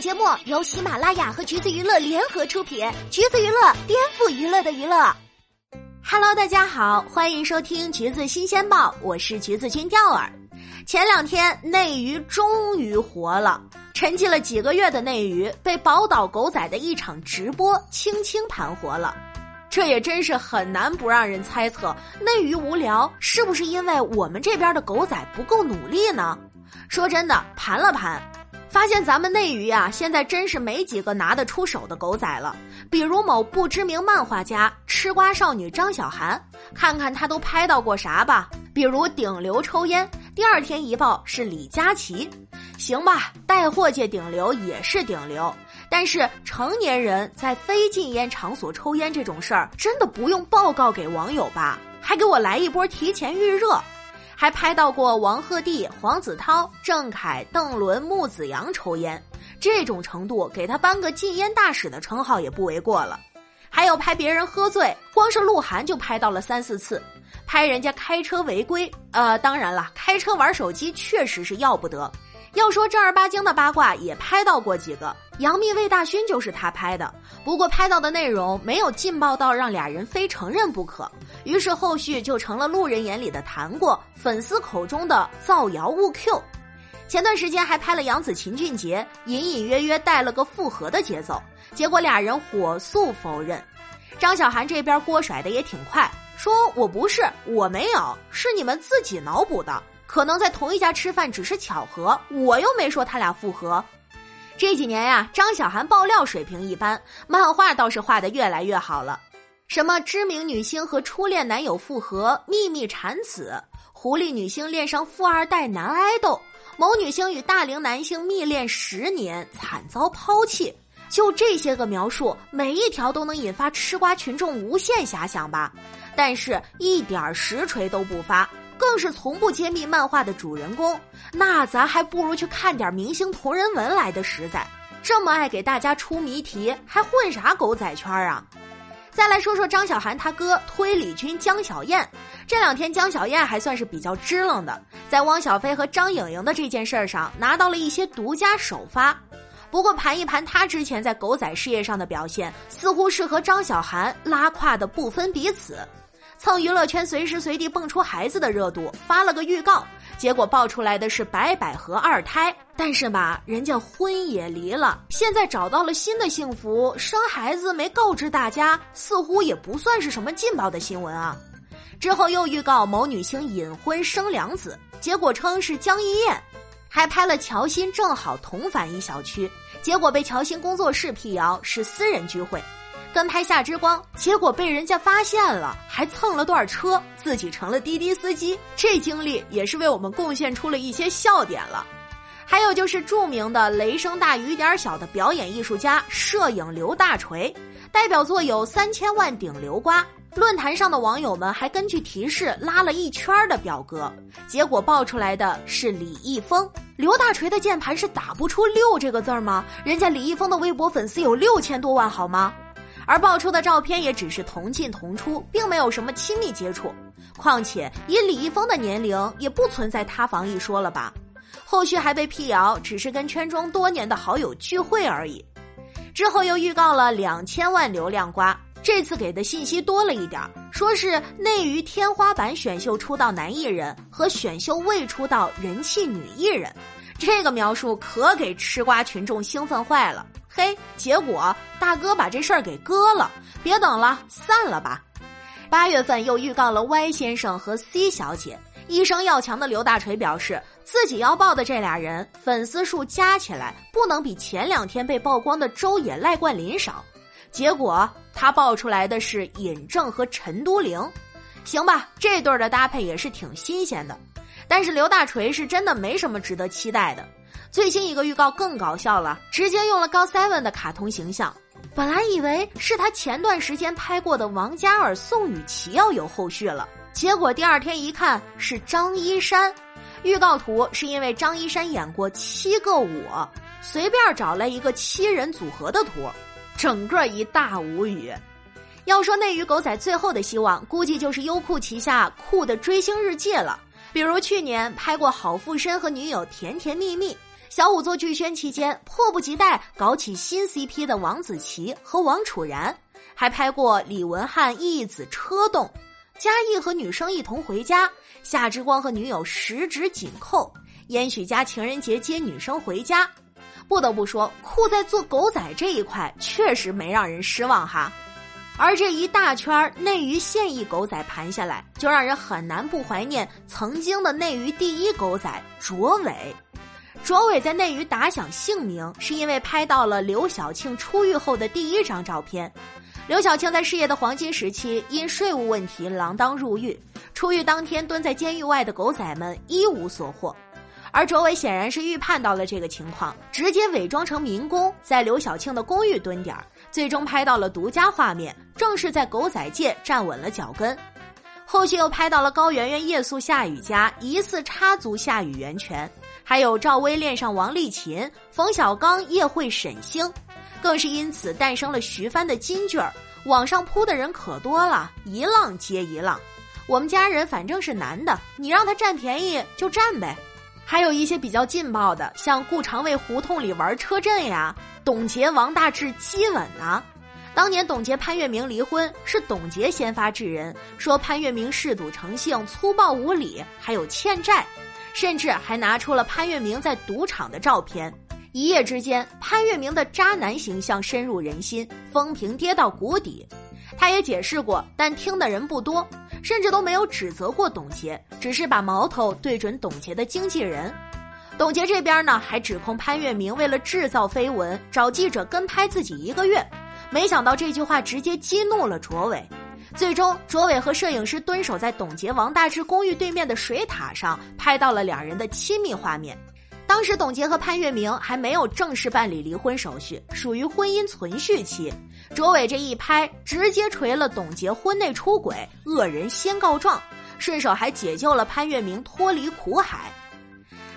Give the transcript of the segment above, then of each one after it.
节目由喜马拉雅和橘子娱乐联合出品，橘子娱乐颠覆娱乐的娱乐。Hello，大家好，欢迎收听橘子新鲜报，我是橘子君钓儿。前两天内娱终于活了，沉寂了几个月的内娱被宝岛狗仔的一场直播轻轻盘活了。这也真是很难不让人猜测，内娱无聊是不是因为我们这边的狗仔不够努力呢？说真的，盘了盘。发现咱们内娱啊，现在真是没几个拿得出手的狗仔了。比如某不知名漫画家吃瓜少女张小涵，看看她都拍到过啥吧？比如顶流抽烟，第二天一报是李佳琦，行吧，带货界顶流也是顶流，但是成年人在非禁烟场所抽烟这种事儿，真的不用报告给网友吧？还给我来一波提前预热。还拍到过王鹤棣、黄子韬、郑恺、邓伦、穆子阳抽烟，这种程度给他颁个禁烟大使的称号也不为过了。还有拍别人喝醉，光是鹿晗就拍到了三四次，拍人家开车违规。呃，当然了，开车玩手机确实是要不得。要说正儿八经的八卦，也拍到过几个。杨幂魏大勋就是他拍的，不过拍到的内容没有劲爆到让俩人非承认不可，于是后续就成了路人眼里的谈过，粉丝口中的造谣误 Q。前段时间还拍了杨紫秦俊杰，隐隐约约带了个复合的节奏，结果俩人火速否认。张小涵这边锅甩的也挺快，说我不是，我没有，是你们自己脑补的。可能在同一家吃饭只是巧合，我又没说他俩复合。这几年呀，张小涵爆料水平一般，漫画倒是画的越来越好了。什么知名女星和初恋男友复合，秘密产子；狐狸女星恋上富二代男爱豆；某女星与大龄男性密恋十年，惨遭抛弃。就这些个描述，每一条都能引发吃瓜群众无限遐想吧？但是一点实锤都不发。更是从不揭秘漫画的主人公，那咱还不如去看点明星同人文来的实在。这么爱给大家出谜题，还混啥狗仔圈啊？再来说说张小涵他哥推理君江小燕，这两天江小燕还算是比较支棱的，在汪小菲和张颖颖的这件事上拿到了一些独家首发。不过盘一盘他之前在狗仔事业上的表现，似乎是和张小涵拉胯的不分彼此。蹭娱乐圈随时随地蹦出孩子的热度，发了个预告，结果爆出来的是白百合二胎。但是吧，人家婚也离了，现在找到了新的幸福，生孩子没告知大家，似乎也不算是什么劲爆的新闻啊。之后又预告某女星隐婚生两子，结果称是江一燕，还拍了乔欣正好同返一小区，结果被乔欣工作室辟谣是私人聚会。跟拍夏之光，结果被人家发现了，还蹭了段车，自己成了滴滴司机。这经历也是为我们贡献出了一些笑点了。还有就是著名的雷声大雨点小的表演艺术家摄影刘大锤，代表作有三千万顶流瓜。论坛上的网友们还根据提示拉了一圈的表格，结果爆出来的是李易峰。刘大锤的键盘是打不出六这个字儿吗？人家李易峰的微博粉丝有六千多万，好吗？而爆出的照片也只是同进同出，并没有什么亲密接触。况且以李易峰的年龄，也不存在塌房一说了吧？后续还被辟谣，只是跟圈中多年的好友聚会而已。之后又预告了两千万流量瓜，这次给的信息多了一点，说是内娱天花板选秀出道男艺人和选秀未出道人气女艺人。这个描述可给吃瓜群众兴奋坏了。嘿，结果大哥把这事儿给割了，别等了，散了吧。八月份又预告了 Y 先生和 C 小姐，一生要强的刘大锤表示，自己要爆的这俩人粉丝数加起来不能比前两天被曝光的周也赖冠霖少。结果他爆出来的是尹正和陈都灵，行吧，这对的搭配也是挺新鲜的。但是刘大锤是真的没什么值得期待的。最新一个预告更搞笑了，直接用了高 seven 的卡通形象。本来以为是他前段时间拍过的王嘉尔、宋雨琦要有后续了，结果第二天一看是张一山。预告图是因为张一山演过《七个我》，随便找来一个七人组合的图，整个一大无语。要说内娱狗仔最后的希望，估计就是优酷旗下酷的追星日记了。比如去年拍过郝富申和女友甜甜蜜蜜。小五做剧宣期间，迫不及待搞起新 CP 的王子奇和王楚然，还拍过李文翰义子车动，嘉义和女生一同回家，夏之光和女友十指紧扣，燕许家情人节接女生回家。不得不说，酷在做狗仔这一块确实没让人失望哈。而这一大圈内娱现役狗仔盘下来，就让人很难不怀念曾经的内娱第一狗仔卓伟。卓伟在内娱打响姓名，是因为拍到了刘晓庆出狱后的第一张照片。刘晓庆在事业的黄金时期，因税务问题锒铛入狱。出狱当天，蹲在监狱外的狗仔们一无所获。而卓伟显然是预判到了这个情况，直接伪装成民工，在刘晓庆的公寓蹲点儿，最终拍到了独家画面，正式在狗仔界站稳了脚跟。后续又拍到了高圆圆夜宿夏雨家，疑似插足夏雨源泉。还有赵薇恋上王丽琴，冯小刚夜会沈星，更是因此诞生了徐帆的金句儿。网上扑的人可多了，一浪接一浪。我们家人反正是男的，你让他占便宜就占呗。还有一些比较劲爆的，像顾长卫胡同里玩车震呀，董洁王大治激吻呐。当年董洁潘粤明离婚，是董洁先发制人，说潘粤明嗜赌成性、粗暴无礼，还有欠债。甚至还拿出了潘粤明在赌场的照片，一夜之间，潘粤明的渣男形象深入人心，风评跌到谷底。他也解释过，但听的人不多，甚至都没有指责过董洁，只是把矛头对准董洁的经纪人。董洁这边呢，还指控潘粤明为了制造绯闻，找记者跟拍自己一个月。没想到这句话直接激怒了卓伟。最终，卓伟和摄影师蹲守在董洁、王大治公寓对面的水塔上，拍到了两人的亲密画面。当时，董洁和潘粤明还没有正式办理离婚手续，属于婚姻存续期。卓伟这一拍，直接锤了董洁婚内出轨，恶人先告状，顺手还解救了潘粤明脱离苦海。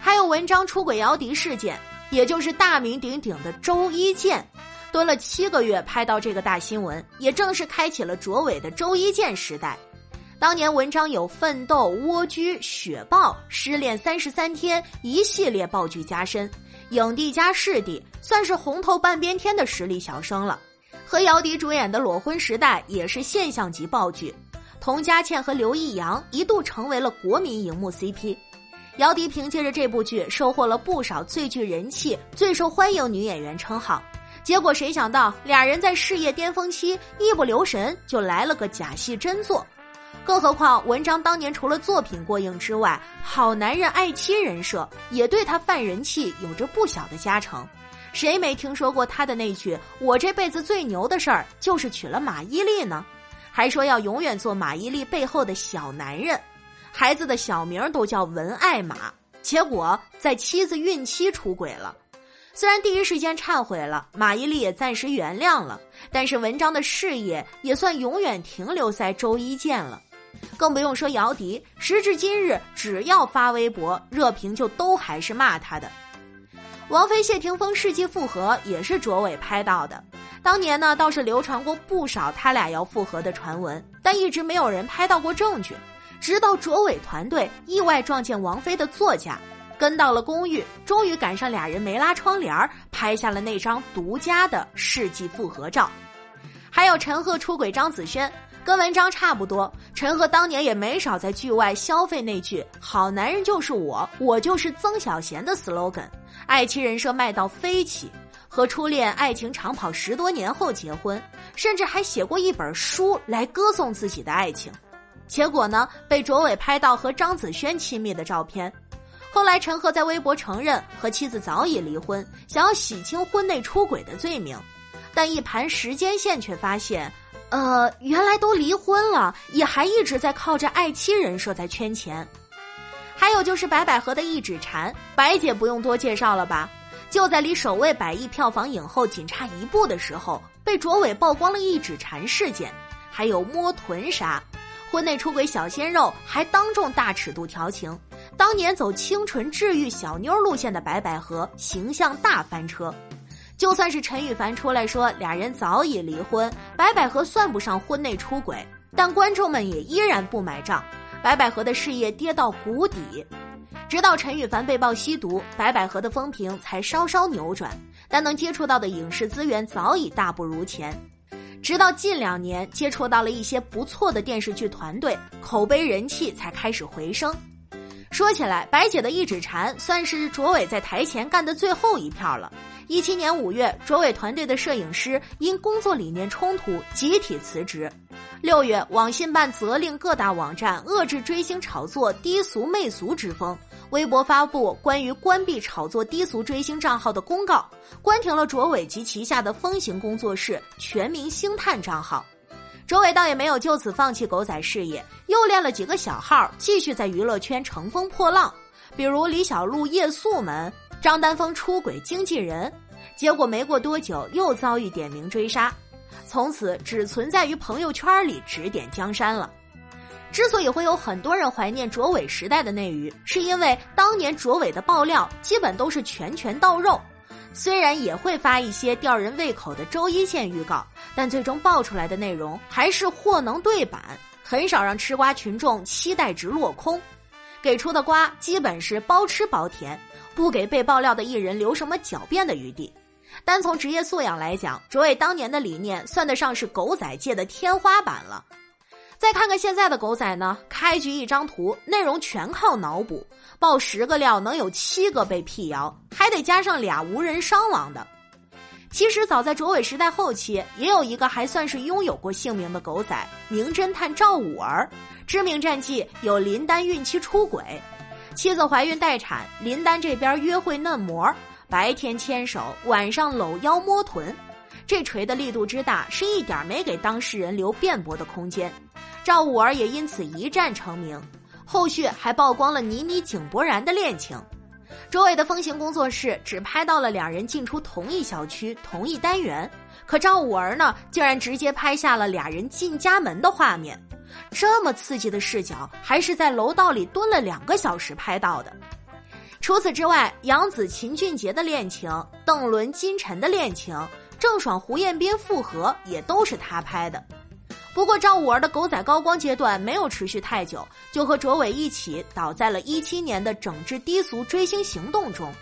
还有文章出轨姚笛事件，也就是大名鼎鼎的周一健。蹲了七个月拍到这个大新闻，也正式开启了卓伟的周一见时代。当年文章有《奋斗》《蜗居》《雪豹》《失恋三十三天》一系列爆剧加身，影帝加视帝，算是红透半边天的实力小生了。和姚笛主演的《裸婚时代》也是现象级爆剧，童佳倩和刘易阳一度成为了国民荧幕 CP。姚笛凭借着这部剧收获了不少最具人气、最受欢迎女演员称号。结果谁想到，俩人在事业巅峰期一不留神就来了个假戏真做。更何况文章当年除了作品过硬之外，好男人爱妻人设也对他犯人气有着不小的加成。谁没听说过他的那句“我这辈子最牛的事儿就是娶了马伊琍呢”，还说要永远做马伊琍背后的小男人，孩子的小名都叫文爱马。结果在妻子孕期出轨了。虽然第一时间忏悔了，马伊琍也暂时原谅了，但是文章的事业也算永远停留在周一见了。更不用说姚笛，时至今日，只要发微博，热评就都还是骂他的。王菲谢霆锋世纪复合也是卓伟拍到的，当年呢倒是流传过不少他俩要复合的传闻，但一直没有人拍到过证据，直到卓伟团队意外撞见王菲的作家。跟到了公寓，终于赶上俩人没拉窗帘拍下了那张独家的世纪复合照。还有陈赫出轨张子萱，跟文章差不多。陈赫当年也没少在剧外消费那句“好男人就是我，我就是曾小贤”的 slogan，爱妻人设卖到飞起。和初恋爱情长跑十多年后结婚，甚至还写过一本书来歌颂自己的爱情。结果呢，被卓伟拍到和张子萱亲密的照片。后来，陈赫在微博承认和妻子早已离婚，想要洗清婚内出轨的罪名，但一盘时间线却发现，呃，原来都离婚了，也还一直在靠着爱妻人设在圈钱。还有就是白百合的一指禅，白姐不用多介绍了吧？就在离首位百亿票房影后仅差一步的时候，被卓伟曝光了一指禅事件，还有摸臀杀，婚内出轨小鲜肉还当众大尺度调情。当年走清纯治愈小妞路线的白百合形象大翻车，就算是陈羽凡出来说俩人早已离婚，白百合算不上婚内出轨，但观众们也依然不买账，白百合的事业跌到谷底。直到陈羽凡被曝吸毒，白百合的风评才稍稍扭转，但能接触到的影视资源早已大不如前。直到近两年接触到了一些不错的电视剧团队，口碑人气才开始回升。说起来，白姐的一指禅算是卓伟在台前干的最后一票了。一七年五月，卓伟团队的摄影师因工作理念冲突集体辞职。六月，网信办责令各大网站遏制追星炒作低俗媚俗之风。微博发布关于关闭炒作低俗追星账号的公告，关停了卓伟及旗下的风行工作室全民星探账号。卓伟倒也没有就此放弃狗仔事业，又练了几个小号，继续在娱乐圈乘风破浪。比如李小璐夜宿门、张丹峰出轨经纪人，结果没过多久又遭遇点名追杀，从此只存在于朋友圈里指点江山了。之所以会有很多人怀念卓伟时代的内娱，是因为当年卓伟的爆料基本都是拳拳到肉，虽然也会发一些吊人胃口的周一线预告，但最终爆出来的内容还是货能对版，很少让吃瓜群众期待值落空，给出的瓜基本是包吃包甜，不给被爆料的艺人留什么狡辩的余地。单从职业素养来讲，卓伟当年的理念算得上是狗仔界的天花板了。再看看现在的狗仔呢，开局一张图，内容全靠脑补，爆十个料能有七个被辟谣，还得加上俩无人伤亡的。其实早在卓伟时代后期，也有一个还算是拥有过姓名的狗仔，名侦探赵五儿，知名战绩有林丹孕期出轨，妻子怀孕待产，林丹这边约会嫩模，白天牵手，晚上搂腰摸臀，这锤的力度之大，是一点没给当事人留辩驳的空间。赵五儿也因此一战成名，后续还曝光了倪妮井柏然的恋情。周伟的风行工作室只拍到了两人进出同一小区、同一单元，可赵五儿呢，竟然直接拍下了俩人进家门的画面。这么刺激的视角，还是在楼道里蹲了两个小时拍到的。除此之外，杨紫秦俊杰的恋情、邓伦金晨的恋情、郑爽胡彦斌复合，也都是他拍的。不过赵五儿的狗仔高光阶段没有持续太久，就和卓伟一起倒在了一七年的整治低俗追星行动中。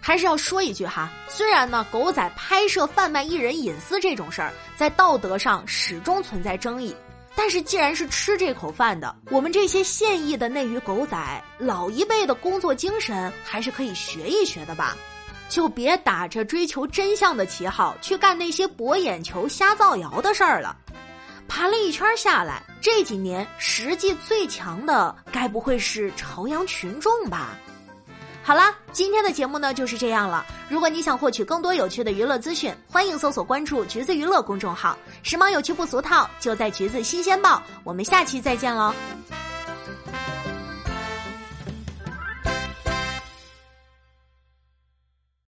还是要说一句哈，虽然呢狗仔拍摄贩卖艺人隐私这种事儿在道德上始终存在争议，但是既然是吃这口饭的，我们这些现役的内娱狗仔，老一辈的工作精神还是可以学一学的吧，就别打着追求真相的旗号去干那些博眼球、瞎造谣的事儿了。爬了一圈下来，这几年实际最强的该不会是朝阳群众吧？好啦，今天的节目呢就是这样了。如果你想获取更多有趣的娱乐资讯，欢迎搜索关注“橘子娱乐”公众号，时髦有趣不俗套，就在橘子新鲜报。我们下期再见喽！